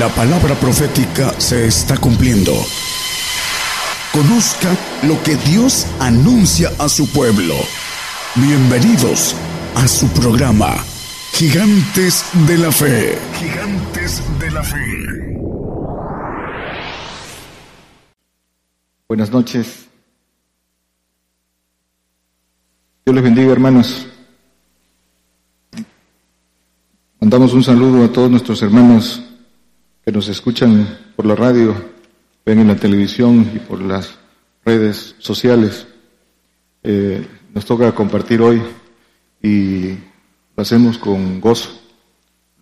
La palabra profética se está cumpliendo. Conozca lo que Dios anuncia a su pueblo. Bienvenidos a su programa, Gigantes de la Fe. Gigantes de la Fe. Buenas noches. Dios les bendiga, hermanos. Mandamos un saludo a todos nuestros hermanos nos escuchan por la radio, ven en la televisión y por las redes sociales. Eh, nos toca compartir hoy y lo hacemos con gozo.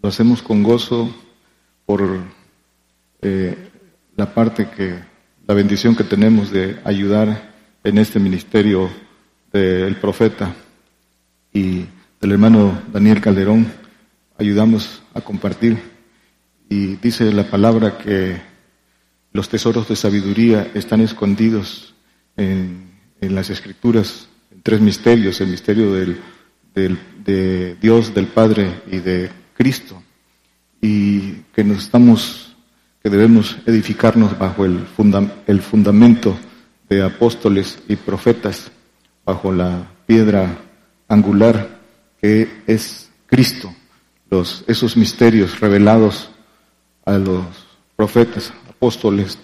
Lo hacemos con gozo por eh, la parte que, la bendición que tenemos de ayudar en este ministerio del profeta y del hermano Daniel Calderón. Ayudamos a compartir y dice la palabra que los tesoros de sabiduría están escondidos en, las escrituras, en tres misterios, el misterio del, de Dios, del Padre y de Cristo, y que nos estamos, que debemos edificarnos bajo el, el fundamento de apóstoles y profetas, bajo la piedra angular que es Cristo, los, esos misterios revelados a los profetas, apóstoles,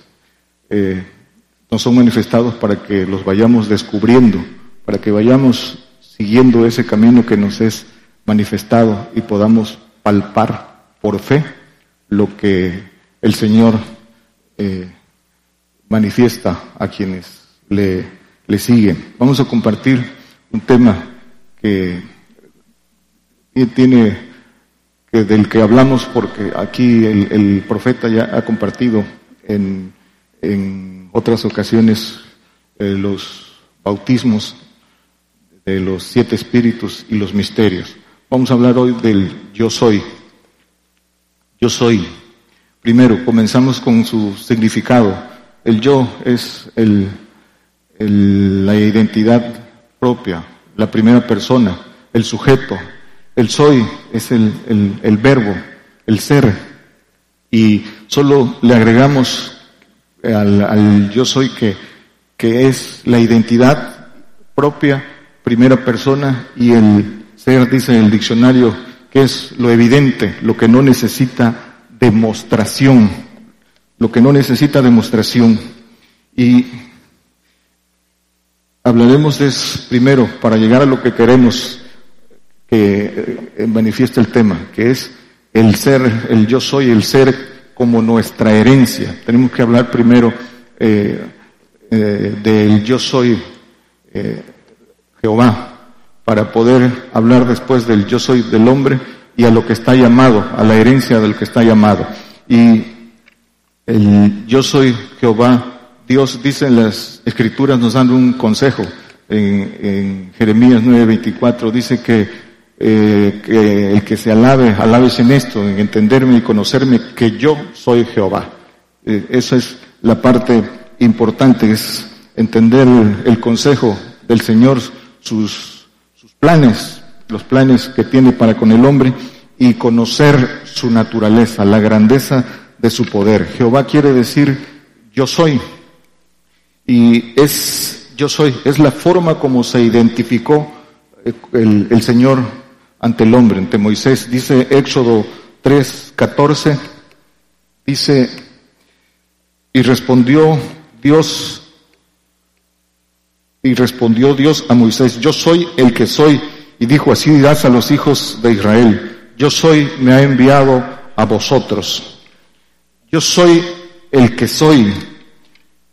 eh, nos son manifestados para que los vayamos descubriendo, para que vayamos siguiendo ese camino que nos es manifestado y podamos palpar por fe lo que el Señor eh, manifiesta a quienes le, le siguen. Vamos a compartir un tema que tiene del que hablamos porque aquí el, profeta ya ha compartido en, en otras ocasiones eh, los bautismos de los siete espíritus y los misterios. Vamos a hablar hoy del yo soy. Yo soy. Primero, comenzamos con su significado. El yo es el, la identidad propia, la primera persona, el sujeto, el soy es el, el, verbo, el ser. Y solo le agregamos al, al yo soy que, que es la identidad propia, primera persona, y el ser, dice el diccionario, que es lo evidente, lo que no necesita demostración, lo que no necesita demostración. Y hablaremos de eso primero para llegar a lo que queremos eh, manifiesta el tema, que es el ser, el yo soy, el ser como nuestra herencia. Tenemos que hablar primero eh, eh, del yo soy Jehová, para poder hablar después del yo soy del hombre y a lo que está llamado, a la herencia del que está llamado. Y el yo soy Jehová, Dios dice en las escrituras, nos dan un consejo. En, en Jeremías 9:24 dice que eh, que el que se alabe, alabes en esto, en entenderme y conocerme que yo soy Jehová. Eh, esa es la parte importante, es entender el, consejo del Señor, sus, sus planes, los planes que tiene para con el hombre y conocer su naturaleza, la grandeza de su poder. Jehová quiere decir yo soy. Y es yo soy, es la forma como se identificó eh, el, el Señor ante el hombre, ante Moisés. Dice Éxodo 3, 14, dice, y respondió Dios, y respondió Dios a Moisés, yo soy el que soy, y dijo, así dirás a los hijos de Israel, yo soy, me ha enviado a vosotros. Yo soy el que soy.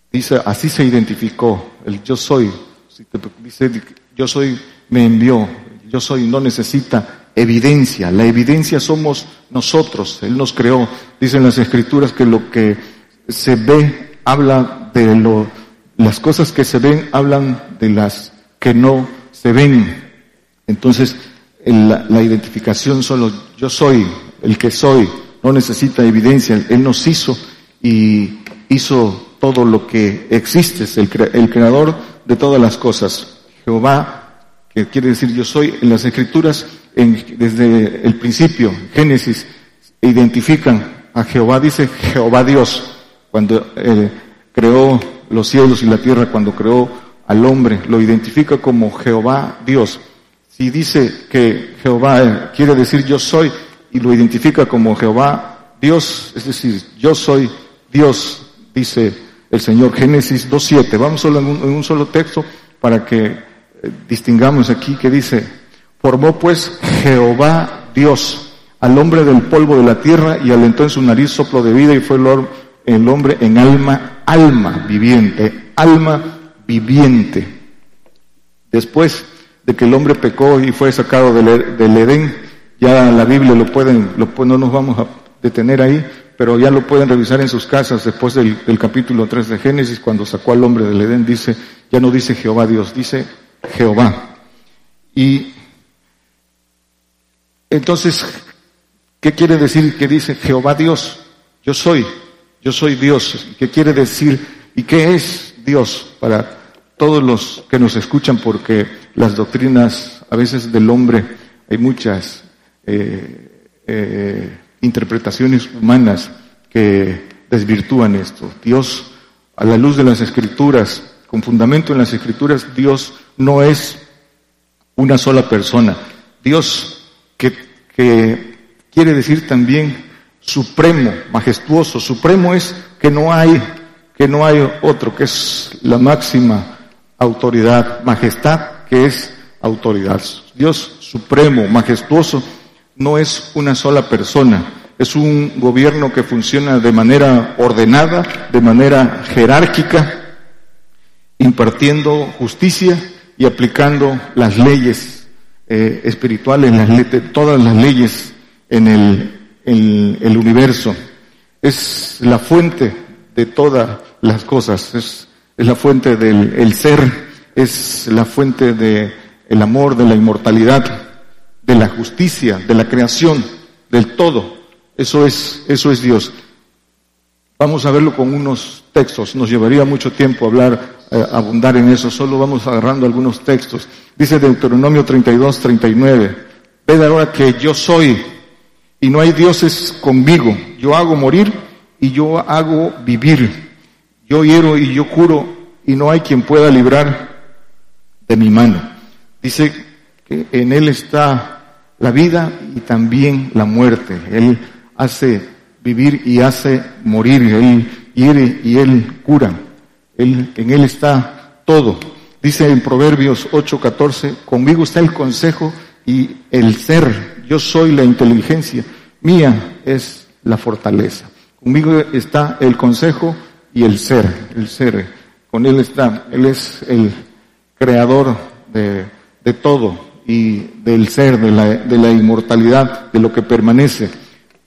Dice, así se identificó, el yo soy. Dice, yo soy, me envió yo soy no necesita evidencia. La evidencia somos nosotros. Él nos creó. Dicen las escrituras que lo que se ve habla de lo, las cosas que se ven hablan de las que no se ven. Entonces, la, identificación solo yo soy, el que soy, no necesita evidencia. Él nos hizo y hizo todo lo que existe, es el, el creador de todas las cosas. Jehová que quiere decir yo soy, en las escrituras, en, desde el principio, Génesis, identifican a Jehová, dice Jehová Dios, cuando eh, creó los cielos y la tierra, cuando creó al hombre, lo identifica como Jehová Dios. Si dice que Jehová eh, quiere decir yo soy y lo identifica como Jehová Dios, es decir, yo soy Dios, dice el Señor. Génesis 2.7. Vamos solo en un, solo texto para que distingamos aquí que dice, formó pues Jehová Dios al hombre del polvo de la tierra y alentó en su nariz soplo de vida y fue el hombre en alma, alma viviente, alma viviente. Después de que el hombre pecó y fue sacado del, Edén, ya la Biblia lo pueden, lo, no nos vamos a detener ahí, pero ya lo pueden revisar en sus casas después del, del capítulo 3 de Génesis, cuando sacó al hombre del Edén, dice, ya no dice Jehová Dios, dice Jehová. Y entonces ¿Qué quiere decir que dice Jehová Dios? Yo soy, yo soy Dios. ¿Qué quiere decir y qué es Dios para todos los que nos escuchan? Porque las doctrinas a veces del hombre hay muchas eh, eh, interpretaciones humanas que desvirtúan esto. Dios, a la luz de las escrituras, con fundamento en las escrituras, Dios no es una sola persona. Dios que, que quiere decir también supremo, majestuoso. Supremo es que no hay, que no hay otro, que es la máxima autoridad. Majestad, que es autoridad. Dios supremo, majestuoso, no es una sola persona. Es un gobierno que funciona de manera ordenada, de manera jerárquica, impartiendo justicia y aplicando las leyes eh, espirituales, las, todas las leyes en el, el, universo. Es la fuente de todas las cosas, es, la fuente del el ser, es la fuente del el amor, de la inmortalidad, de la justicia, de la creación, del todo. Eso es, eso es Dios. Vamos a verlo con unos textos. Nos llevaría mucho tiempo hablar, eh, abundar en eso. Solo vamos agarrando algunos textos. Dice Deuteronomio 32, 39. Ved ahora que yo soy y no hay dioses conmigo. Yo hago morir y yo hago vivir. Yo hiero y yo curo y no hay quien pueda librar de mi mano. Dice que en Él está la vida y también la muerte. Él hace vivir y hace morir. Él hiere y Él cura. Él, en Él está todo. Dice en Proverbios 8:14, conmigo está el consejo y el ser yo soy la inteligencia, mía es la fortaleza. Conmigo está el consejo y el ser, el ser. Con Él está, Él es el creador de, de todo y del ser, de la, de la inmortalidad, de lo que permanece.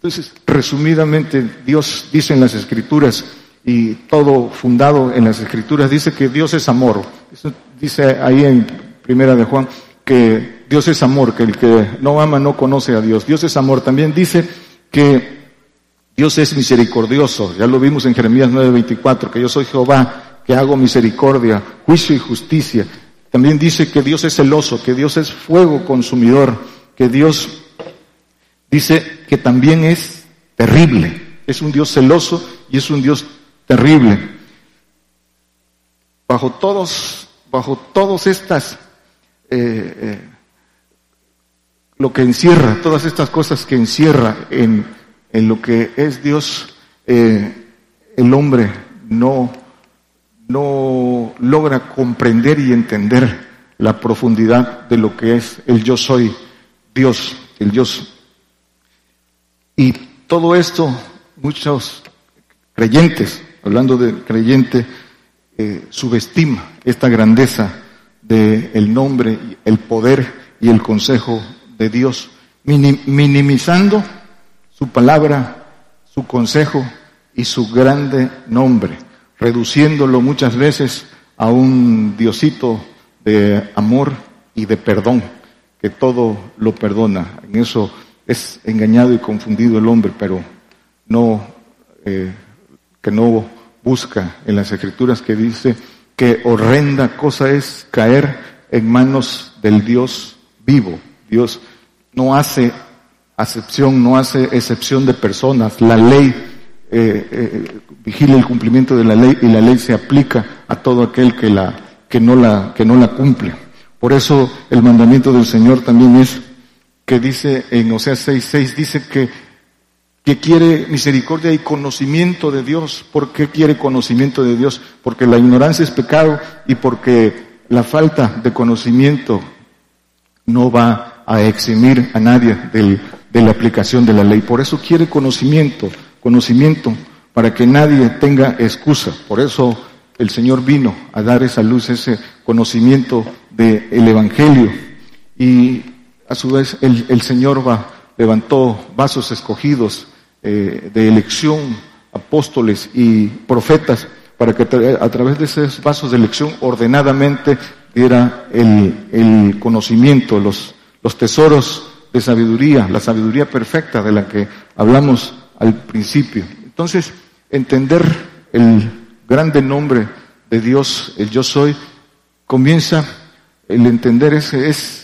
Entonces, resumidamente, Dios dice en las Escrituras, y todo fundado en las Escrituras, dice que Dios es amor. dice ahí en Primera de Juan, que Dios es amor, que el que no ama no conoce a Dios. Dios es amor. También dice que Dios es misericordioso. Ya lo vimos en Jeremías 9:24, que yo soy Jehová, que hago misericordia, juicio y justicia. También dice que Dios es celoso, que Dios es fuego consumidor, que Dios dice que también es terrible. Es un Dios celoso y es un Dios terrible. Bajo todos, bajo todas estas eh, eh, lo que encierra, todas estas cosas que encierra en, lo que es Dios, eh, el hombre no, no logra comprender y entender la profundidad de lo que es el yo soy Dios, el Dios. Y todo esto, muchos creyentes, hablando de creyente, subestima esta grandeza del nombre, el poder y el consejo de Dios, minimizando su palabra, su consejo y su grande nombre, reduciéndolo muchas veces a un diosito de amor y de perdón, que todo lo perdona. En eso es engañado y confundido el hombre, pero no, eh, que no busca en las escrituras que dice, que horrenda cosa es caer en manos del Dios vivo. Dios no hace acepción, no hace excepción de personas. La ley eh, eh, vigila el cumplimiento de la ley y la ley se aplica a todo aquel que la que no la que no la cumple. Por eso el mandamiento del Señor también es que dice en Oseas 6:6 dice que que quiere misericordia y conocimiento de Dios. ¿Por qué quiere conocimiento de Dios? Porque la ignorancia es pecado y porque la falta de conocimiento no va a eximir a nadie de la aplicación de la ley. Por eso quiere conocimiento, conocimiento para que nadie tenga excusa. Por eso el Señor vino a dar esa luz, ese conocimiento del Evangelio. Y a su vez el, Señor va, levantó vasos escogidos eh, de elección, apóstoles y profetas, para que a través de esos vasos de elección ordenadamente diera el, el conocimiento, los, los tesoros de sabiduría, la sabiduría perfecta de la que hablamos al principio. Entonces, entender el grande nombre de Dios, el yo soy, comienza el entender ese es,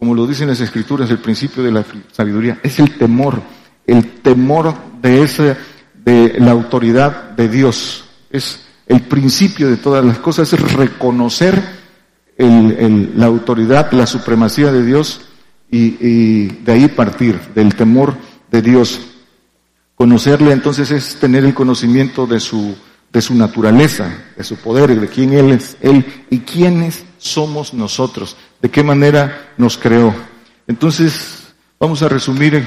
como lo dicen las escrituras, el principio de la sabiduría, es el temor, el temor de esa, de la autoridad de Dios, es el principio de todas las cosas, es reconocer la autoridad, la supremacía de Dios y, de ahí partir, del temor de Dios. Conocerle entonces es tener el conocimiento de su, de su naturaleza, de su poder, de quién Él es, Él y quiénes somos nosotros, de qué manera nos creó. Entonces, vamos a resumir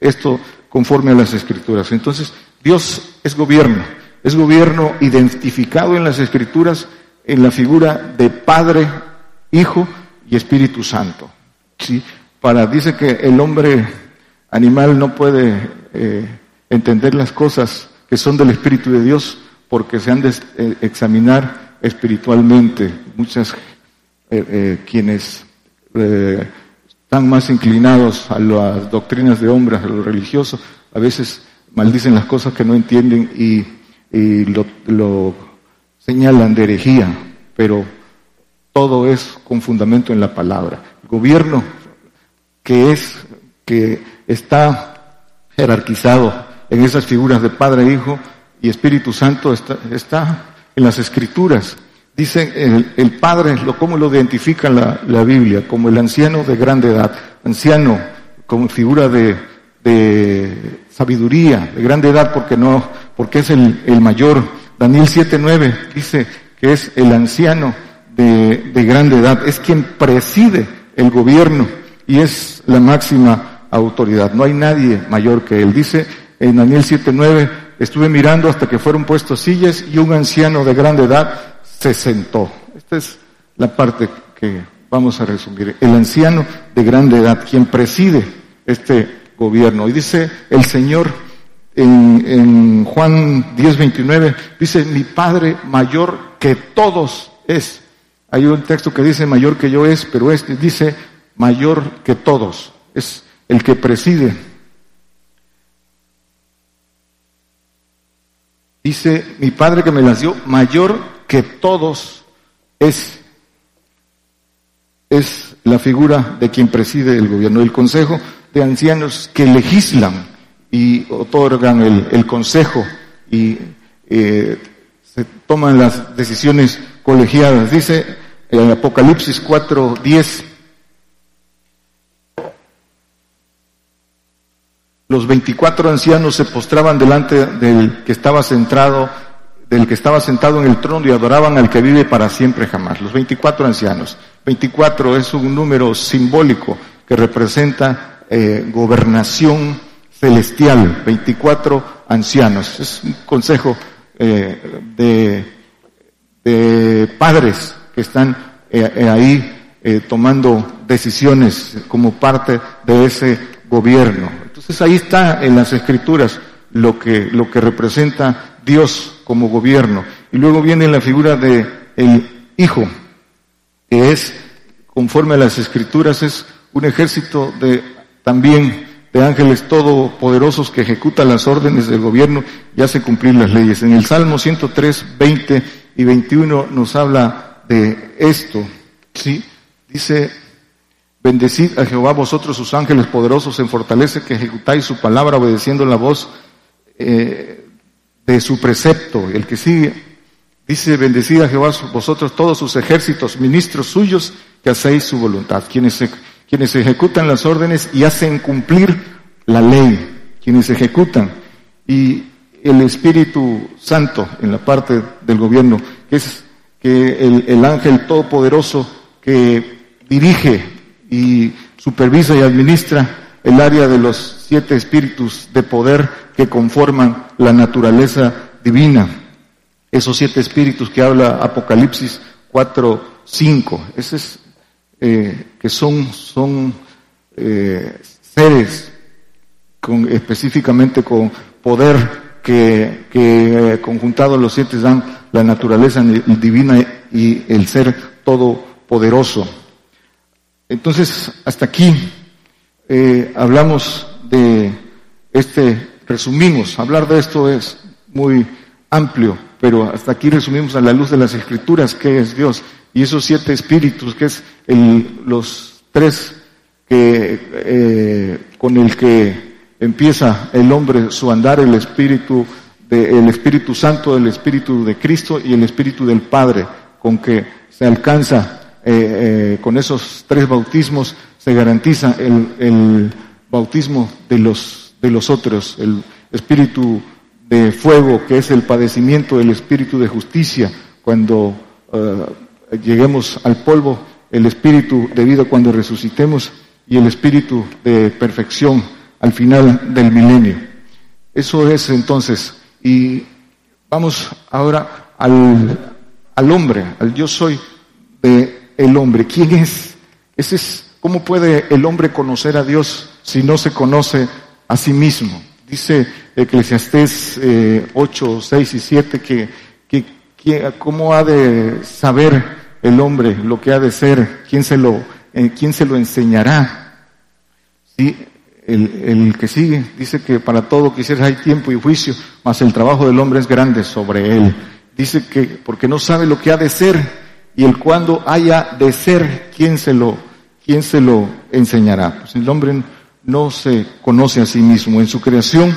esto conforme a las escrituras. Entonces, Dios es gobierno, es gobierno identificado en las escrituras en la figura de Padre, Hijo y Espíritu Santo. ¿sí? Para, dice que el hombre animal no puede eh, entender las cosas que son del Espíritu de Dios porque se han de eh, examinar espiritualmente. Muchas eh, quienes están más inclinados a las doctrinas de hombres, a lo religioso, a veces maldicen las cosas que no entienden y, lo, lo señalan de herejía, pero todo es con fundamento en la palabra. El gobierno que es, que está jerarquizado en esas figuras de Padre, Hijo y Espíritu Santo, está, está en las Escrituras. Dice el, Padre, lo, ¿cómo lo identifica la, Biblia? Como el anciano de grande edad. Anciano como figura de, de sabiduría, de grande edad, porque no, porque es el, el mayor. Daniel 7.9 dice que es el anciano de, de grande edad, es quien preside el gobierno y es la máxima autoridad. No hay nadie mayor que él. Dice en Daniel 7:9, estuve mirando hasta que fueron puestos sillas y un anciano de grande edad se sentó. Esta es la parte que vamos a resumir. El anciano de grande edad, quien preside este gobierno. Y dice el Señor en, en Juan 10:29, dice, mi Padre mayor que todos es. Hay un texto que dice mayor que yo es, pero este dice mayor que todos. Es el que preside. Dice mi padre que me las dio, mayor que todos es. Es la figura de quien preside el gobierno. El consejo de ancianos que legislan y otorgan el, consejo y eh, se toman las decisiones colegiadas. Dice en Apocalipsis 4:10. Los 24 ancianos se postraban delante del que estaba sentado, del que estaba sentado en el trono y adoraban al que vive para siempre jamás. Los 24 ancianos. 24 es un número simbólico que representa eh, gobernación celestial. 24 ancianos. Es un consejo eh, de, de padres que están eh, eh, ahí eh, tomando decisiones como parte de ese gobierno. Entonces ahí está en las escrituras lo que, lo que representa Dios como gobierno. Y luego viene la figura de el Hijo, que es, conforme a las escrituras, es un ejército de también de ángeles todopoderosos que ejecutan las órdenes del gobierno y hace cumplir las leyes. En el Salmo 103, 20 y 21 nos habla de esto, ¿sí? Dice, Bendecid a Jehová vosotros sus ángeles poderosos en fortaleza que ejecutáis su palabra obedeciendo la voz eh, de su precepto. El que sigue dice, bendecid a Jehová vosotros todos sus ejércitos, ministros suyos, que hacéis su voluntad. Quienes, quienes ejecutan las órdenes y hacen cumplir la ley. Quienes ejecutan. Y el Espíritu Santo en la parte del gobierno, que es que el, el ángel todopoderoso que dirige y supervisa y administra el área de los siete espíritus de poder que conforman la naturaleza divina. Esos siete espíritus que habla Apocalipsis 4, 5. Ese es, eh, que son, son eh, seres con, específicamente con poder que, que eh, conjuntados los siete dan la naturaleza divina y el ser todopoderoso. Entonces, hasta aquí eh, hablamos de este, resumimos, hablar de esto es muy amplio, pero hasta aquí resumimos a la luz de las escrituras qué es Dios y esos siete espíritus, que es el, los tres que, eh, con el que empieza el hombre su andar, el espíritu de, el Espíritu Santo, el Espíritu de Cristo y el Espíritu del Padre, con que se alcanza eh, eh, con esos tres bautismos se garantiza el, el, bautismo de los, de los otros, el espíritu de fuego, que es el padecimiento del espíritu de justicia, cuando uh, lleguemos al polvo, el espíritu de vida cuando resucitemos y el espíritu de perfección al final del milenio. Eso es entonces, y vamos ahora al, al hombre, al yo soy de el hombre? ¿Quién es? Ese es ¿Cómo puede el hombre conocer a Dios si no se conoce a sí mismo? Dice Eclesiastés eh, 8, 6 y 7 que, que, cómo ha de saber el hombre lo que ha de ser, quién se lo, eh, quién se lo enseñará. ¿Sí? El, el, que sigue dice que para todo quisiera hay tiempo y juicio, mas el trabajo del hombre es grande sobre él. Dice que porque no sabe lo que ha de ser, y el cuando haya de ser, ¿quién se lo, quién se lo enseñará? Pues el hombre no se conoce a sí mismo. En su creación,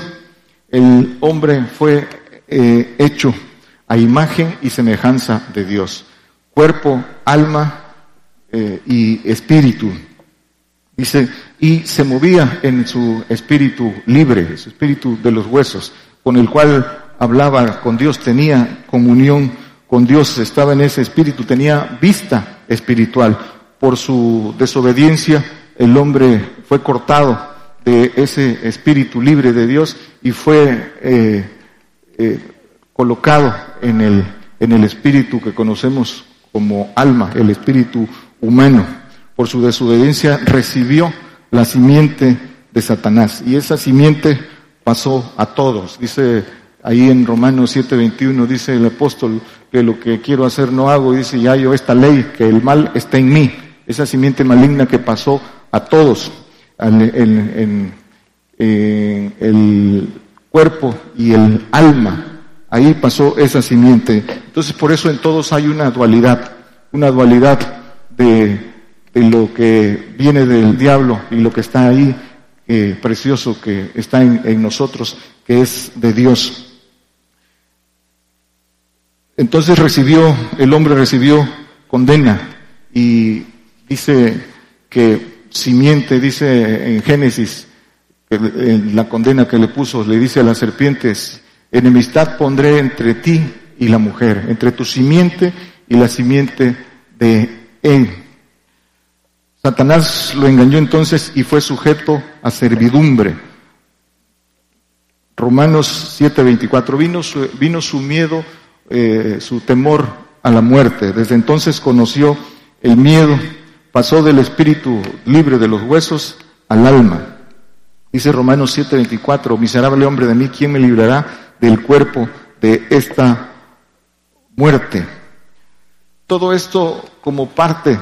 el hombre fue eh, hecho a imagen y semejanza de Dios. Cuerpo, alma eh, y espíritu. Dice, y se movía en su espíritu libre, su espíritu de los huesos, con el cual hablaba con Dios, tenía comunión con Dios, estaba en ese espíritu, tenía vista espiritual. Por su desobediencia, el hombre fue cortado de ese espíritu libre de Dios y fue eh, eh, colocado en el, en el espíritu que conocemos como alma, el espíritu humano. Por su desobediencia recibió la simiente de Satanás y esa simiente pasó a todos. Dice ahí en Romanos 7:21, dice el apóstol, que lo que quiero hacer no hago, dice, ya yo esta ley, que el mal está en mí, esa simiente maligna que pasó a todos, en, el cuerpo y el alma, ahí pasó esa simiente. Entonces por eso en todos hay una dualidad, una dualidad de, de lo que viene del diablo y lo que está ahí, eh, precioso que está en, en nosotros, que es de Dios. Entonces recibió, el hombre recibió condena y dice que simiente, dice en Génesis, en la condena que le puso, le dice a las serpientes, enemistad pondré entre ti y la mujer, entre tu simiente y la simiente de él. Satanás lo engañó entonces y fue sujeto a servidumbre. Romanos 7:24, vino vino su miedo eh, su temor a la muerte. Desde entonces conoció el miedo, pasó del espíritu libre de los huesos al alma. Dice Romanos 7:24, miserable hombre de mí, ¿quién me librará del cuerpo de esta muerte? Todo esto como parte,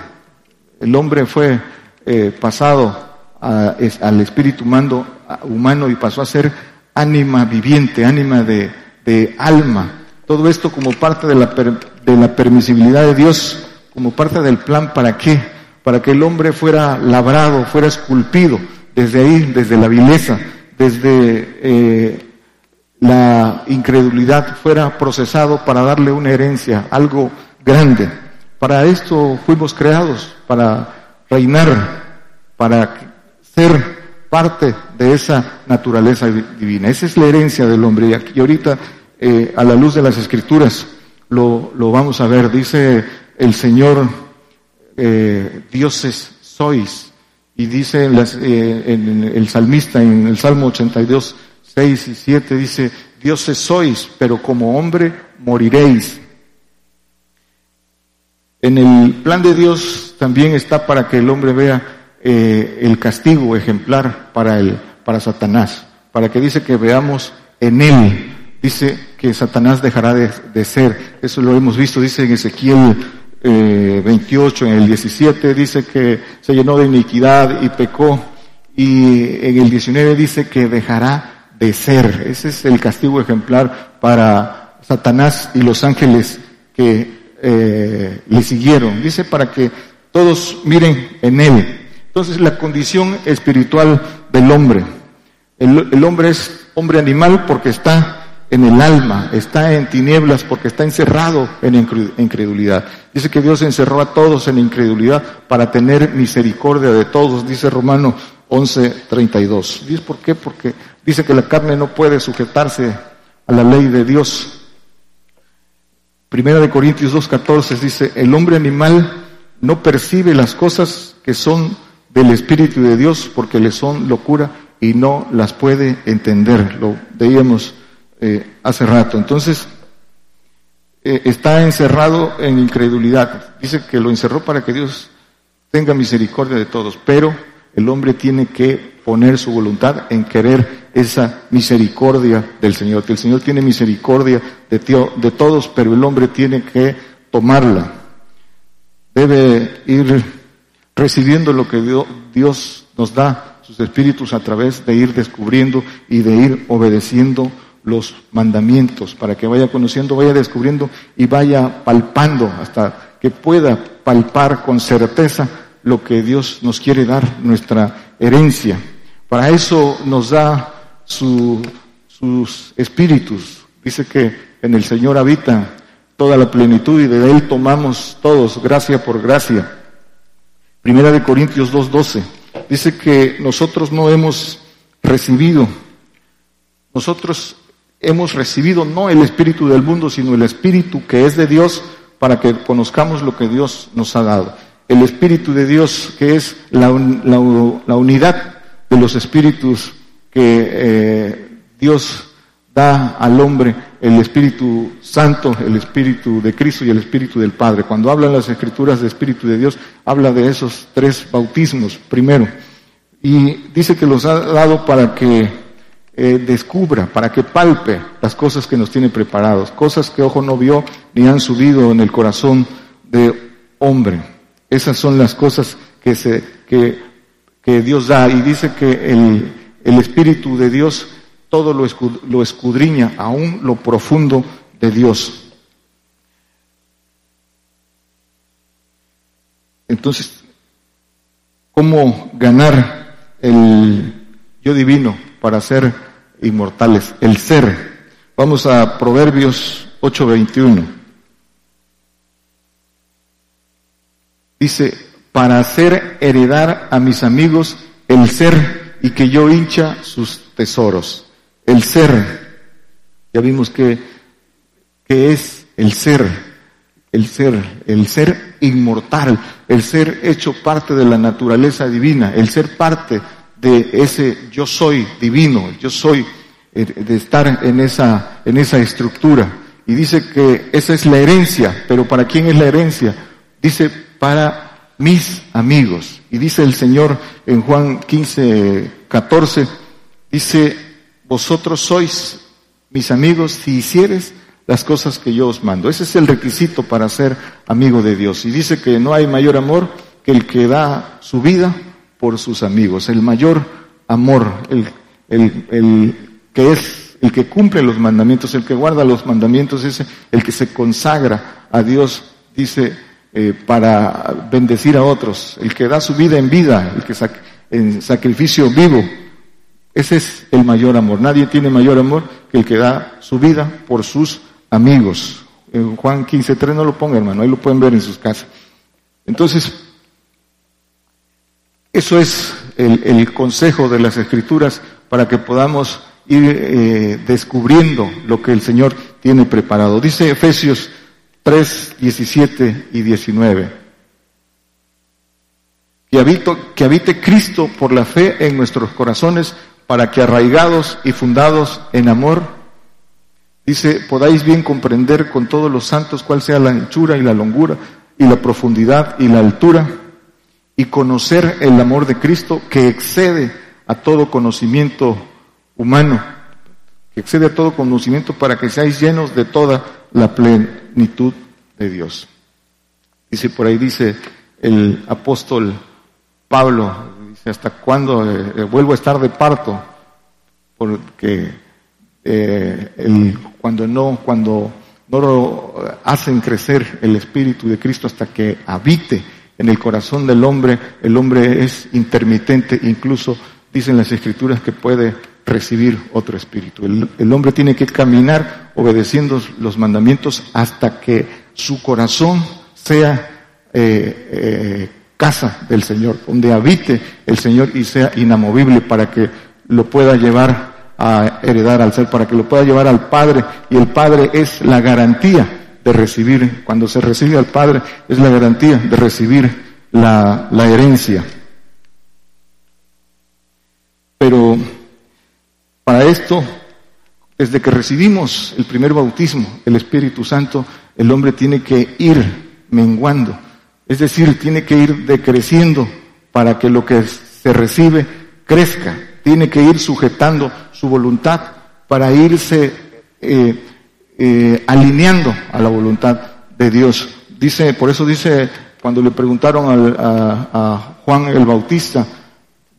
el hombre fue eh, pasado al espíritu humano, humano y pasó a ser ánima viviente, ánima de, alma. Todo esto como parte de la, de la permisibilidad de Dios, como parte del plan, ¿para qué? Para que el hombre fuera labrado, fuera esculpido desde ahí, desde la vileza, desde eh, la incredulidad, fuera procesado para darle una herencia, algo grande. Para esto fuimos creados, para reinar, para ser parte de esa naturaleza divina. Esa es la herencia del hombre. Y ahorita, eh, a la luz de las escrituras, lo, lo vamos a ver. Dice el Señor, eh, dioses sois. Y dice en, eh, en, el salmista, en el Salmo 82, 6 y 7, dice, dioses sois, pero como hombre moriréis. En el plan de Dios también está para que el hombre vea eh, el castigo ejemplar para, el, para Satanás, para que dice que veamos en él. Dice que Satanás dejará de, ser. Eso lo hemos visto, dice en Ezequiel 28, eh, en el 17, dice que se llenó de iniquidad y pecó. Y en el 19 dice que dejará de ser. Ese es el castigo ejemplar para Satanás y los ángeles que eh, le siguieron. Dice para que todos miren en él. Entonces la condición espiritual del hombre. El, hombre es hombre animal porque está en el alma, está en tinieblas porque está encerrado en incredulidad. Dice que Dios encerró a todos en incredulidad para tener misericordia de todos, dice Romano 11:32. ¿Dice por qué? Porque dice que la carne no puede sujetarse a la ley de Dios. Primera de Corintios 2.14 dice, el hombre animal no percibe las cosas que son del Espíritu de Dios porque le son locura y no las puede entender. Lo veíamos eh, hace rato. Entonces, eh, está encerrado en incredulidad. Dice que lo encerró para que Dios tenga misericordia de todos, pero el hombre tiene que poner su voluntad en querer esa misericordia del Señor, que el Señor tiene misericordia de, de todos, pero el hombre tiene que tomarla. Debe ir recibiendo lo que Dios nos da, sus espíritus, a través de ir descubriendo y de ir obedeciendo los mandamientos, para que vaya conociendo, vaya descubriendo y vaya palpando hasta que pueda palpar con certeza lo que Dios nos quiere dar, nuestra herencia. Para eso nos da sus espíritus. Dice que en el Señor habita toda la plenitud y de Él tomamos todos, gracia por gracia. Primera de Corintios 2.12. Dice que nosotros no hemos recibido, nosotros hemos recibido no el espíritu del mundo, sino el espíritu que es de Dios para que conozcamos lo que Dios nos ha dado el Espíritu de Dios, que es la, unidad de los espíritus que eh, Dios da al hombre, el Espíritu Santo, el Espíritu de Cristo y el Espíritu del Padre. Cuando hablan las Escrituras de Espíritu de Dios, habla de esos tres bautismos primero. Y dice que los ha dado para que eh, descubra, para que palpe las cosas que nos tiene preparados, cosas que ojo no vio ni han subido en el corazón de hombre. Esas son las cosas que, se, que, Dios da. Y dice que el, el Espíritu de Dios todo lo, lo escudriña, aún lo profundo de Dios. Entonces, ¿cómo ganar el yo divino para ser inmortales? El ser. Vamos a Proverbios 8:21. Dice, para hacer heredar a mis amigos el ser y que yo hincha sus tesoros. El ser. Ya vimos que, que es el ser, el ser, el ser inmortal, el ser hecho parte de la naturaleza divina, el ser parte de ese yo soy divino, yo soy eh, de estar en esa, en esa estructura. Y dice que esa es la herencia, pero ¿para quién es la herencia? Dice para mis amigos. Y dice el Señor en Juan 15, 14, dice, vosotros sois mis amigos si hicieres las cosas que yo os mando. Ese es el requisito para ser amigo de Dios. Y dice que no hay mayor amor que el que da su vida por sus amigos. El mayor amor, el, el, el que es el que cumple los mandamientos, el que guarda los mandamientos, es el que se consagra a Dios, dice eh, para bendecir a otros, el que da su vida en vida, el que en sacrificio vivo. Ese es el mayor amor. Nadie tiene mayor amor que el que da su vida por sus amigos. En Juan 15.3 no lo ponga, hermano, ahí lo pueden ver en sus casas. Entonces, eso es el, consejo de las escrituras para que podamos ir eh, descubriendo lo que el Señor tiene preparado. Dice Efesios 3, 17 y 19. Que, habito, que habite Cristo por la fe en nuestros corazones para que arraigados y fundados en amor, dice, podáis bien comprender con todos los santos cuál sea la anchura y la longura y la profundidad y la altura y conocer el amor de Cristo que excede a todo conocimiento humano, que excede a todo conocimiento para que seáis llenos de toda la plenitud de Dios. Dice por ahí, dice el apóstol Pablo, dice, ¿hasta cuándo eh, eh, vuelvo a estar de parto? Porque eh, el, cuando no, cuando no lo hacen crecer el Espíritu de Cristo hasta que habite en el corazón del hombre, el hombre es intermitente, incluso dicen las escrituras que puede recibir otro espíritu. El, hombre tiene que caminar obedeciendo los mandamientos hasta que su corazón sea eh, eh, casa del Señor, donde habite el Señor y sea inamovible para que lo pueda llevar a heredar al ser, para que lo pueda llevar al Padre. Y el Padre es la garantía de recibir, cuando se recibe al Padre, es la garantía de recibir la, la herencia. Pero para esto, desde que recibimos el primer bautismo, el Espíritu Santo, el hombre tiene que ir menguando, es decir, tiene que ir decreciendo para que lo que se recibe crezca, tiene que ir sujetando su voluntad para irse eh, eh, alineando a la voluntad de Dios. Dice, por eso dice, cuando le preguntaron a, Juan el Bautista,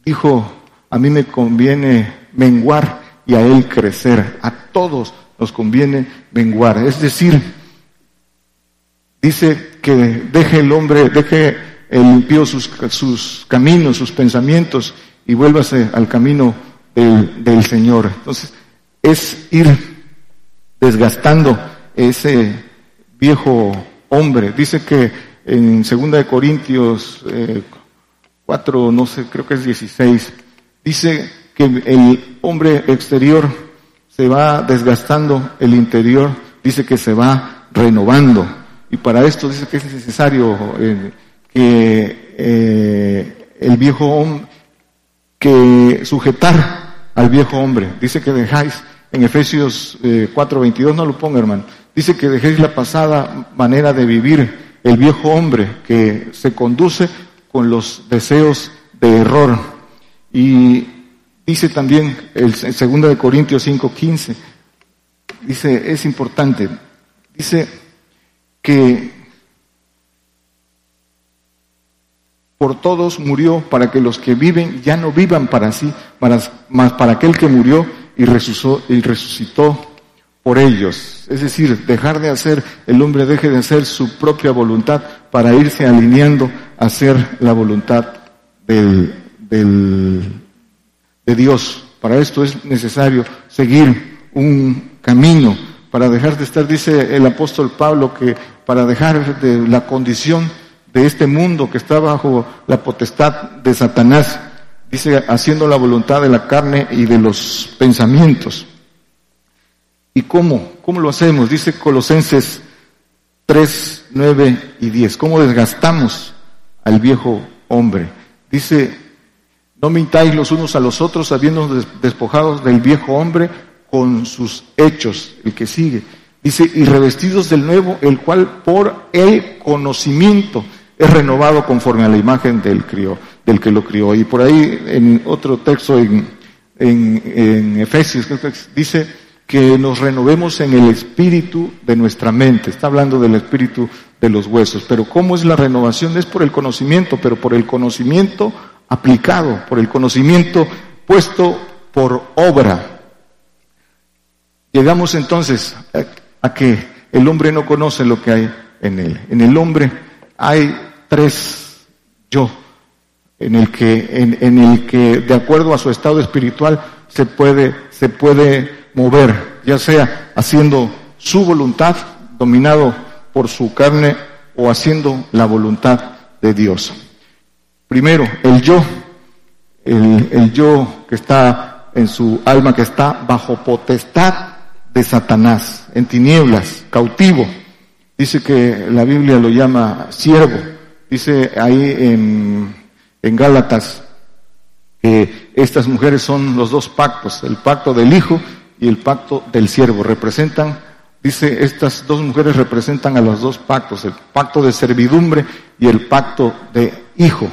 dijo, a mí me conviene menguar y a él crecer. A todos nos conviene menguar. Es decir, dice que deje el hombre, deje el impío sus, sus caminos, sus pensamientos y vuélvase al camino del, del Señor. Entonces, es ir desgastando ese viejo hombre. Dice que en 2 Corintios eh, 4, no sé, creo que es 16, dice que el hombre exterior se va desgastando, el interior dice que se va renovando. Y para esto dice que es necesario eh, que eh, el viejo hombre, que sujetar al viejo hombre. Dice que dejáis en Efesios 4:22, eh, no lo ponga hermano, dice que dejéis la pasada manera de vivir, el viejo hombre que se conduce con los deseos de error. Y dice también el, en 2 de Corintios 5:15, dice, es importante, dice que por todos murió para que los que viven ya no vivan para sí, más para aquel que murió y resucitó, por ellos. Es decir, dejar de hacer, el hombre deje de hacer su propia voluntad para irse alineando a hacer la voluntad del, del, de Dios. Para esto es necesario seguir un camino, para dejar de estar, dice el apóstol Pablo, que para dejar de la condición de este mundo que está bajo la potestad de Satanás, dice, haciendo la voluntad de la carne y de los pensamientos. ¿Y cómo? ¿Cómo lo hacemos? Dice Colosenses 3, 9 y 10. ¿Cómo desgastamos al viejo hombre? Dice, no mintáis los unos a los otros, habiendo despojados del viejo hombre con sus hechos, el que sigue. Dice, y revestidos del nuevo, el cual por el conocimiento es renovado conforme a la imagen del crió del que lo crió. Y por ahí en otro texto en, en, Efesios dice que nos renovemos en el espíritu de nuestra mente. Está hablando del espíritu de los huesos. Pero ¿cómo es la renovación? Es por el conocimiento, pero por el conocimiento aplicado, por el conocimiento puesto por obra. Llegamos entonces a, a que el hombre no conoce lo que hay en él. En el hombre hay tres yo en el que, en, el que de acuerdo a su estado espiritual se puede, se puede mover, ya sea haciendo su voluntad, dominado por su carne, o haciendo la voluntad de Dios. Primero, el yo, el, el yo que está en su alma, que está bajo potestad de Satanás, en tinieblas, cautivo. Dice que la Biblia lo llama siervo. Dice ahí en en Gálatas que estas mujeres son los dos pactos, el pacto del hijo y el pacto del siervo. Representan, dice, estas dos mujeres representan a los dos pactos, el pacto de servidumbre y el pacto de hijo.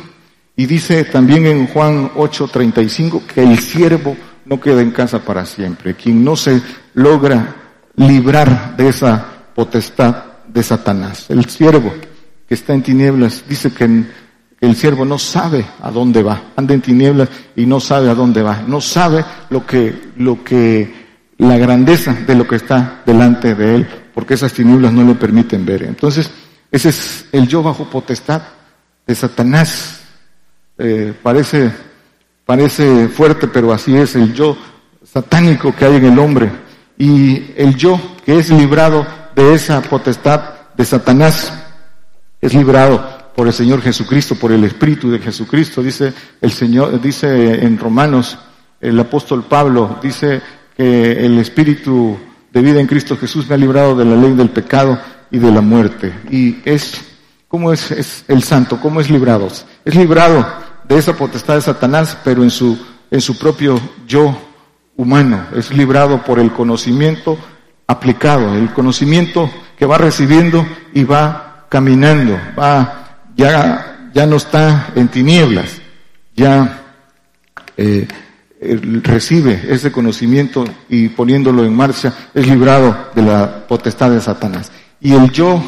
Y dice también en Juan 8:35 que el siervo no queda en casa para siempre. Quien no se logra librar de esa potestad de Satanás. El siervo que está en tinieblas dice que el siervo no sabe a dónde va, anda en tinieblas y no sabe a dónde va, no sabe lo que, lo que, la grandeza de lo que está delante de él, porque esas tinieblas no le permiten ver. Entonces, ese es el yo bajo potestad de Satanás. Eh, parece, parece fuerte, pero así es el yo satánico que hay en el hombre. Y el yo que es librado de esa potestad de Satanás es librado por el Señor Jesucristo, por el Espíritu de Jesucristo. Dice el Señor, dice en Romanos, el apóstol Pablo, dice que el Espíritu de vida en Cristo Jesús me ha librado de la ley del pecado y de la muerte. Y es, ¿cómo es, es el santo? ¿Cómo es librado? Es librado de esa potestad de Satanás, pero en su, en su propio yo humano. Es librado por el conocimiento aplicado, el conocimiento que va recibiendo y va caminando, va ya, ya no está en tinieblas, ya eh, recibe ese conocimiento y poniéndolo en marcha es librado de la potestad de Satanás. Y el yo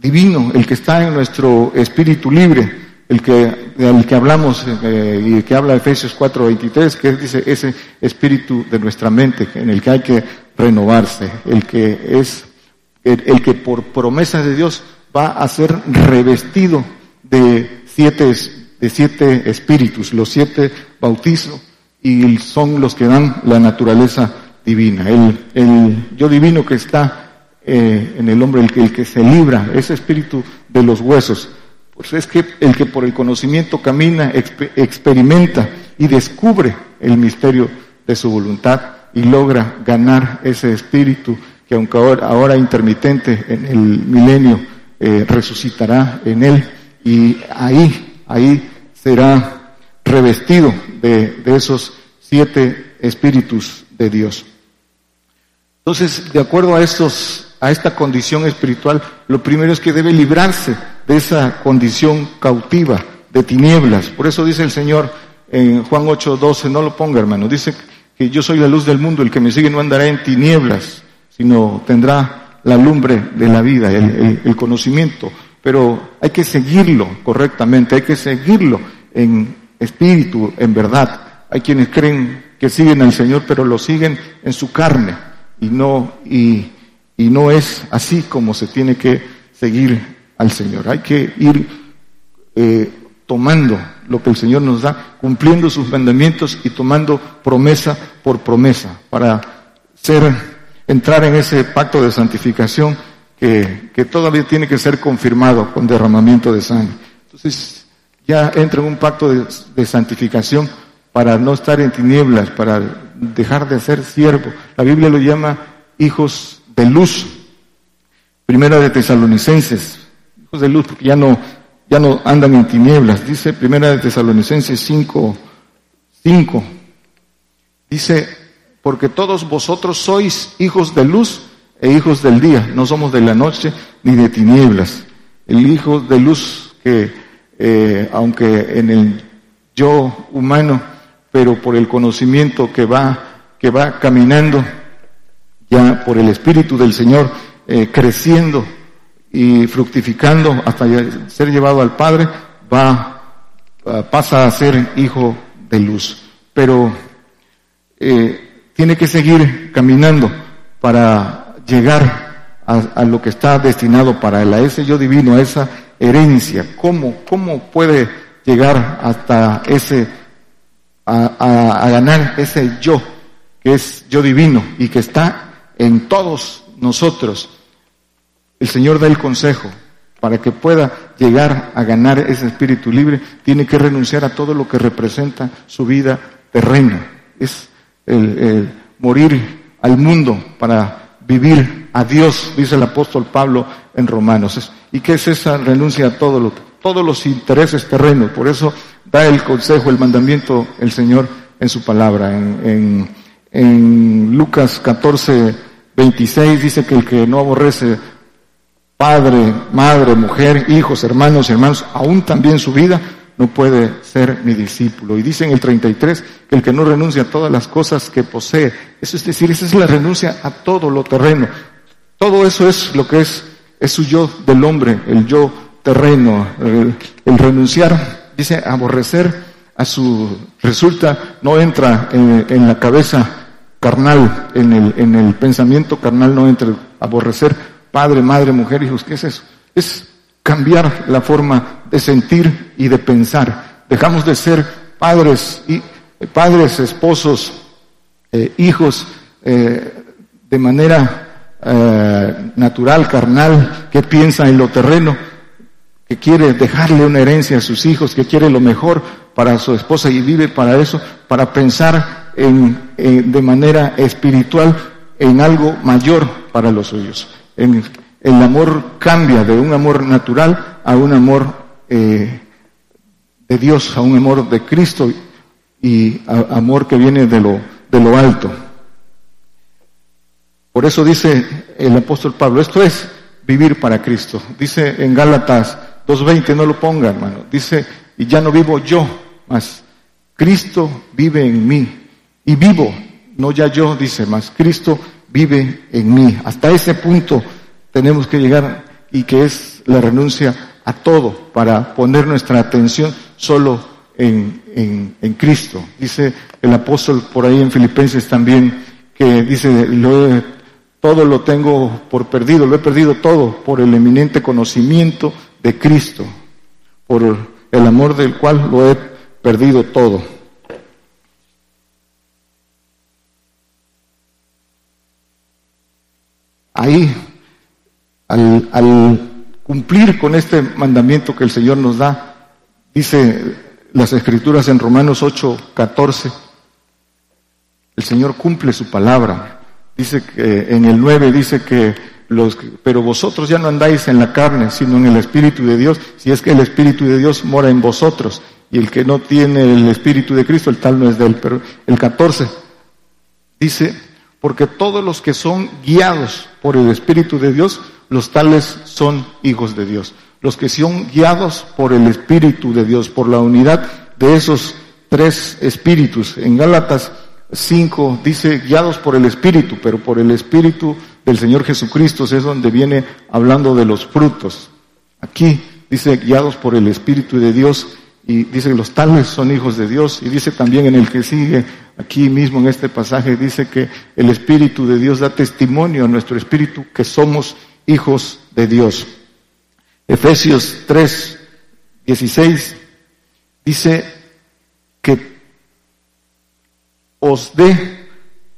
divino, el que está en nuestro espíritu libre, el que, del que hablamos eh, y el que habla Efesios 4:23, que dice ese espíritu de nuestra mente en el que hay que renovarse, el que es, el que por promesa de Dios va a ser revestido de siete, de siete espíritus, los siete bautizos, y son los que dan la naturaleza divina. El, el yo divino que está eh, en el hombre, el que, el que se libra, ese espíritu de los huesos, pues es que el que por el conocimiento camina, experimenta y descubre el misterio de su voluntad y logra ganar ese espíritu que aunque ahora, ahora intermitente en el milenio eh, resucitará en él y ahí, ahí será revestido de, esos siete espíritus de Dios. Entonces, de acuerdo a estos, a esta condición espiritual, lo primero es que debe librarse de esa condición cautiva, de tinieblas. Por eso dice el Señor en Juan 8, 12, no lo ponga hermano, dice que yo soy la luz del mundo, el que me sigue no andará en tinieblas, sino tendrá la lumbre de la vida, el, conocimiento, pero hay que seguirlo correctamente, hay que seguirlo en espíritu, en verdad. Hay quienes creen que siguen al Señor, pero lo siguen en su carne y no, y, y no es así como se tiene que seguir al Señor. Hay que ir eh, tomando lo que el Señor nos da, cumpliendo sus mandamientos y tomando promesa por promesa para ser entrar en ese pacto de santificación que, que todavía tiene que ser confirmado con derramamiento de sangre. Entonces ya entra en un pacto de, de santificación para no estar en tinieblas, para dejar de ser siervo. La Biblia lo llama hijos de luz. Primera de Tesalonicenses, hijos de luz, porque ya no, ya no andan en tinieblas. Dice Primera de Tesalonicenses 5, 5. Dice, porque todos vosotros sois hijos de luz e hijos del día, no somos de la noche ni de tinieblas. El hijo de luz que, eh, aunque en el yo humano, pero por el conocimiento que va, que va caminando, ya por el Espíritu del Señor, eh, creciendo y fructificando hasta ser llevado al Padre, va, pasa a ser hijo de luz. Pero eh, tiene que seguir caminando para llegar a, lo que está destinado para él, a ese yo divino, a esa herencia. ¿Cómo, cómo puede llegar hasta ese, a, ganar ese yo, que es yo divino y que está en todos nosotros? El Señor da el consejo. Para que pueda llegar a ganar ese espíritu libre, tiene que renunciar a todo lo que representa su vida terrena. Es el morir al mundo para vivir a Dios, dice el apóstol Pablo en Romanos. ¿Y qué es esa renuncia a todo lo, todos los intereses terrenos? Por eso da el consejo, el mandamiento el Señor en su palabra. En, en Lucas 14, 26 dice que el que no aborrece padre, madre, mujer, hijos, hermanos hermanos, aún también su vida, no puede ser mi discípulo. Y dice en el 33 que el que no renuncia a todas las cosas que posee, eso es decir, esa es la renuncia a todo lo terreno. Todo eso es lo que es, es su yo del hombre, el yo terreno, el, renunciar, dice aborrecer a su, resulta, no entra en, la cabeza carnal, en el, en el pensamiento carnal no entra aborrecer padre, madre, mujer, hijos, ¿qué es eso? Es cambiar la forma de sentir y de pensar. Dejamos de ser padres y padres, esposos, eh, hijos eh, de manera eh, natural, carnal, que piensa en lo terreno, que quiere dejarle una herencia a sus hijos, que quiere lo mejor para su esposa y vive para eso, para pensar en, de manera espiritual en algo mayor para los suyos. El amor cambia de un amor natural a un amor eh, de Dios, a un amor de Cristo y amor que viene de lo, de lo alto. Por eso dice el apóstol Pablo, esto es vivir para Cristo. Dice en Gálatas 2.20, no lo ponga hermano, dice, y ya no vivo yo, mas Cristo vive en mí. Y vivo, no ya yo, dice, mas Cristo vive en mí. Hasta ese punto tenemos que llegar y que es la renuncia a todo para poner nuestra atención solo en, en, Cristo. Dice el apóstol por ahí en Filipenses también que dice, todo lo tengo por perdido, lo he perdido todo por el eminente conocimiento de Cristo, por el amor del cual lo he perdido todo. Ahí al, cumplir con este mandamiento que el Señor nos da, dice las escrituras en Romanos 8, 14, el Señor cumple su palabra. Dice que en el 9 dice que los, pero vosotros ya no andáis en la carne, sino en el Espíritu de Dios, si es que el Espíritu de Dios mora en vosotros, y el que no tiene el Espíritu de Cristo, el tal no es de él. Pero el 14 dice, porque todos los que son guiados por el Espíritu de Dios, los tales son hijos de Dios. Los que son guiados por el Espíritu de Dios, por la unidad de esos tres espíritus. En Gálatas 5 dice guiados por el Espíritu, pero por el Espíritu del Señor Jesucristo es donde viene hablando de los frutos. Aquí dice guiados por el Espíritu de Dios y dice los tales son hijos de Dios y dice también en el que sigue aquí mismo en este pasaje dice que el Espíritu de Dios da testimonio a nuestro espíritu que somos hijos de Dios. Efesios 3, 16 dice que os dé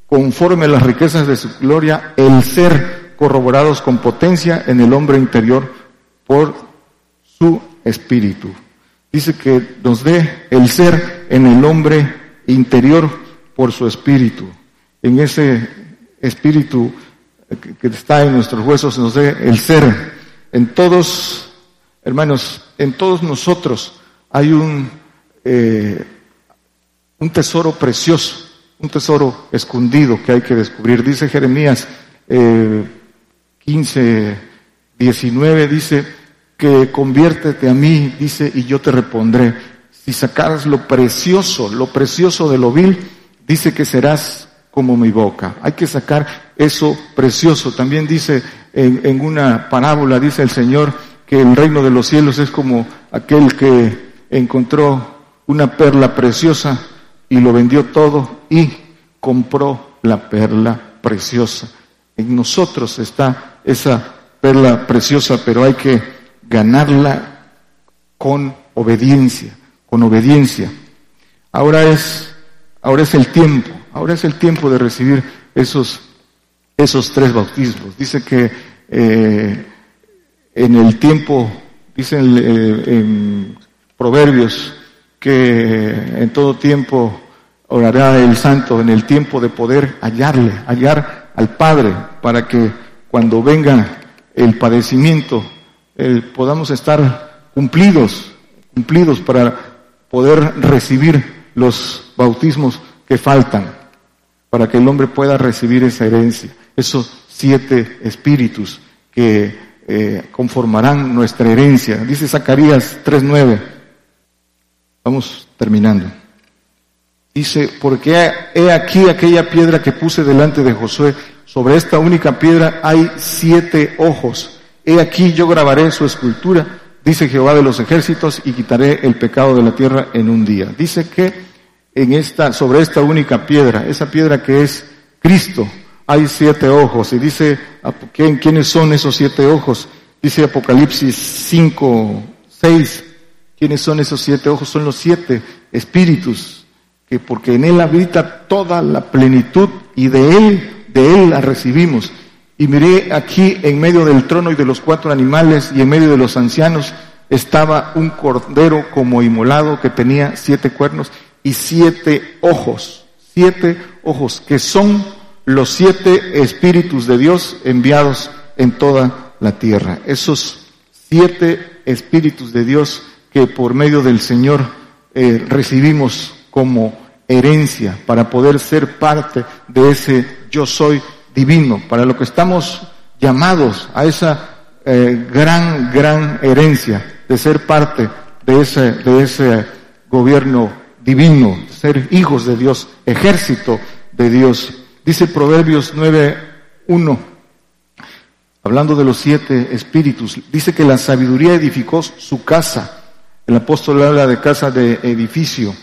conforme a las riquezas de su gloria el ser corroborados con potencia en el hombre interior por su espíritu. Dice que nos dé el ser en el hombre interior por su espíritu. En ese espíritu que está en nuestros huesos nos dé el ser. En todos, hermanos, en todos nosotros hay un, eh, un tesoro precioso, un tesoro escondido que hay que descubrir. Dice Jeremías eh, 15, 19, dice que conviértete a mí, dice, y yo te repondré. Si sacaras lo precioso, lo precioso de lo vil, dice que serás como mi boca. Hay que sacar eso precioso. También dice en, una parábola, dice el Señor, que el reino de los cielos es como aquel que encontró una perla preciosa y lo vendió todo y compró la perla preciosa. En nosotros está esa perla preciosa, pero hay que ganarla con obediencia, con obediencia. Ahora es, ahora es el tiempo, ahora es el tiempo de recibir esos, esos tres bautismos. Dice que eh, en el tiempo, dicen eh, Proverbios, que en todo tiempo orará el santo en el tiempo de poder hallarle, hallar al Padre, para que cuando venga el padecimiento podamos estar cumplidos, cumplidos para poder recibir los bautismos que faltan, para que el hombre pueda recibir esa herencia, esos siete espíritus que eh, conformarán nuestra herencia. Dice Zacarías 3.9. Vamos terminando. Dice, porque he aquí aquella piedra que puse delante de Josué, sobre esta única piedra hay siete ojos. He aquí yo grabaré su escultura, dice Jehová de los ejércitos, y quitaré el pecado de la tierra en un día. Dice que en esta, sobre esta única piedra, esa piedra que es Cristo, hay siete ojos. Y dice, ¿quiénes son esos siete ojos? Dice Apocalipsis 5, 6. ¿Quiénes son esos siete ojos? Son los siete espíritus, que porque en Él habita toda la plenitud y de Él, de Él la recibimos. Y miré aquí en medio del trono y de los cuatro animales y en medio de los ancianos estaba un cordero como inmolado que tenía siete cuernos y siete ojos, siete ojos, que son los siete espíritus de Dios enviados en toda la tierra. Esos siete espíritus de Dios que por medio del Señor eh, recibimos como herencia para poder ser parte de ese yo soy divino, para lo que estamos llamados a esa eh, gran, gran herencia de ser parte de ese, de ese gobierno divino, ser hijos de Dios, ejército de Dios. Dice Proverbios 9.1, hablando de los siete espíritus, dice que la sabiduría edificó su casa el apóstol habla de casa de edificio.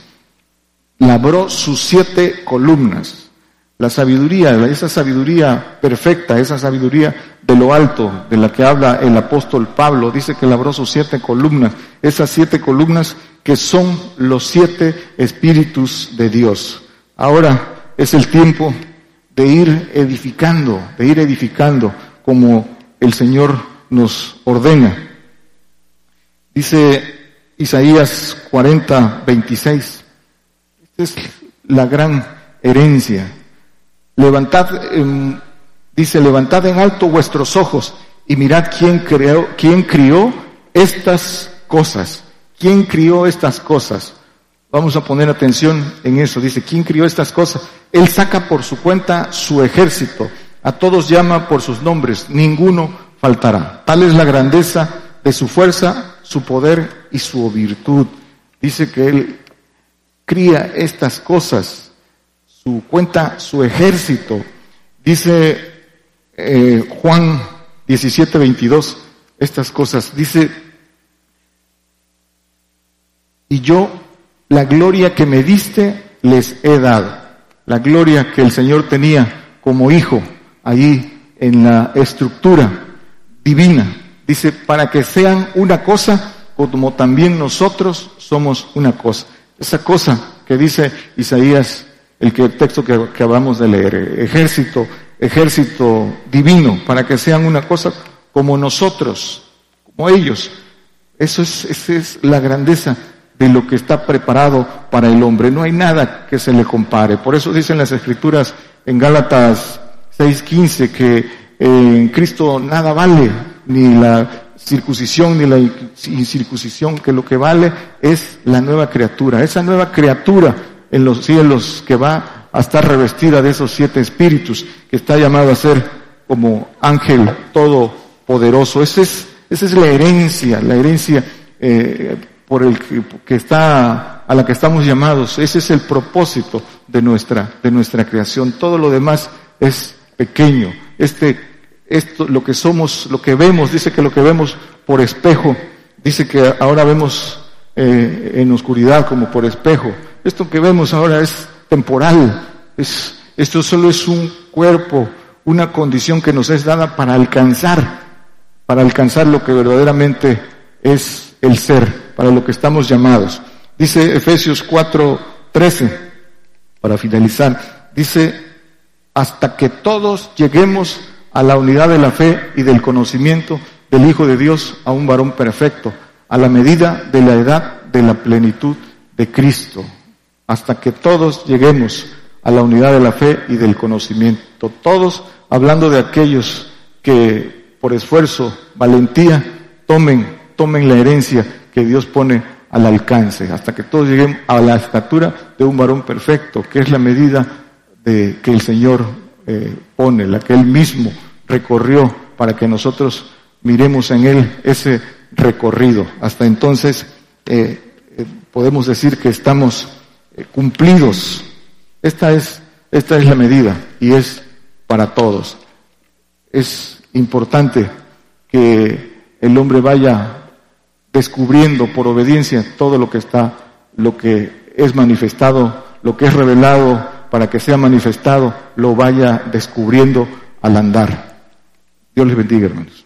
Labró sus siete columnas. La sabiduría, esa sabiduría perfecta, esa sabiduría de lo alto, de la que habla el apóstol Pablo, dice que labró sus siete columnas. Esas siete columnas que son los siete espíritus de Dios. Ahora es el tiempo de ir edificando, de ir edificando como el Señor nos ordena. Dice Isaías 40, 26. Esta es la gran herencia. Levantad, dice, levantad en alto vuestros ojos y mirad quién creó, quién crió estas cosas. ¿Quién crió estas cosas? Vamos a poner atención en eso. Dice, ¿quién crió estas cosas? Él saca por su cuenta su ejército. A todos llama por sus nombres. Ninguno faltará. Tal es la grandeza de su fuerza su poder y su virtud. Dice que Él cría estas cosas, su cuenta, su ejército. Dice eh, Juan 17, 22, estas cosas. Dice, y yo la gloria que me diste les he dado. La gloria que el Señor tenía como hijo allí en la estructura divina Dice, para que sean una cosa como también nosotros somos una cosa. Esa cosa que dice Isaías, el, que, texto que, acabamos de leer, ejército, ejército divino, para que sean una cosa como nosotros, como ellos. Eso es, esa es la grandeza de lo que está preparado para el hombre. No hay nada que se le compare. Por eso dicen las escrituras en Gálatas 6:15 que en Cristo nada vale, ni la circuncisión ni la incircuncisión, que lo que vale es la nueva criatura, esa nueva criatura en los cielos que va a estar revestida de esos siete espíritus, que está llamado a ser como ángel todopoderoso. Esa es, esa es la herencia, la herencia eh, por el que, que, está a la que estamos llamados. Ese es el propósito de nuestra, de nuestra creación. Todo lo demás es pequeño. Este esto, lo que somos, lo que vemos, dice que lo que vemos por espejo, dice que ahora vemos eh, en oscuridad como por espejo. Esto que vemos ahora es temporal, es, esto solo es un cuerpo, una condición que nos es dada para alcanzar, para alcanzar lo que verdaderamente es el ser, para lo que estamos llamados. Dice Efesios 4:13, para finalizar, dice, hasta que todos lleguemos a la unidad de la fe y del conocimiento del Hijo de Dios, a un varón perfecto, a la medida de la edad de la plenitud de Cristo, hasta que todos lleguemos a la unidad de la fe y del conocimiento. Todos hablando de aquellos que por esfuerzo, valentía, tomen, tomen la herencia que Dios pone al alcance, hasta que todos lleguemos a la estatura de un varón perfecto, que es la medida de, que el Señor eh, pone, la que Él mismo recorrió para que nosotros miremos en Él ese recorrido. Hasta entonces eh, eh, podemos decir que estamos cumplidos. Esta es, esta es la medida y es para todos. Es importante que el hombre vaya descubriendo por obediencia todo lo que está, lo que es manifestado, lo que es revelado para que sea manifestado, lo vaya descubriendo al andar. Dios les bendiga, hermanos.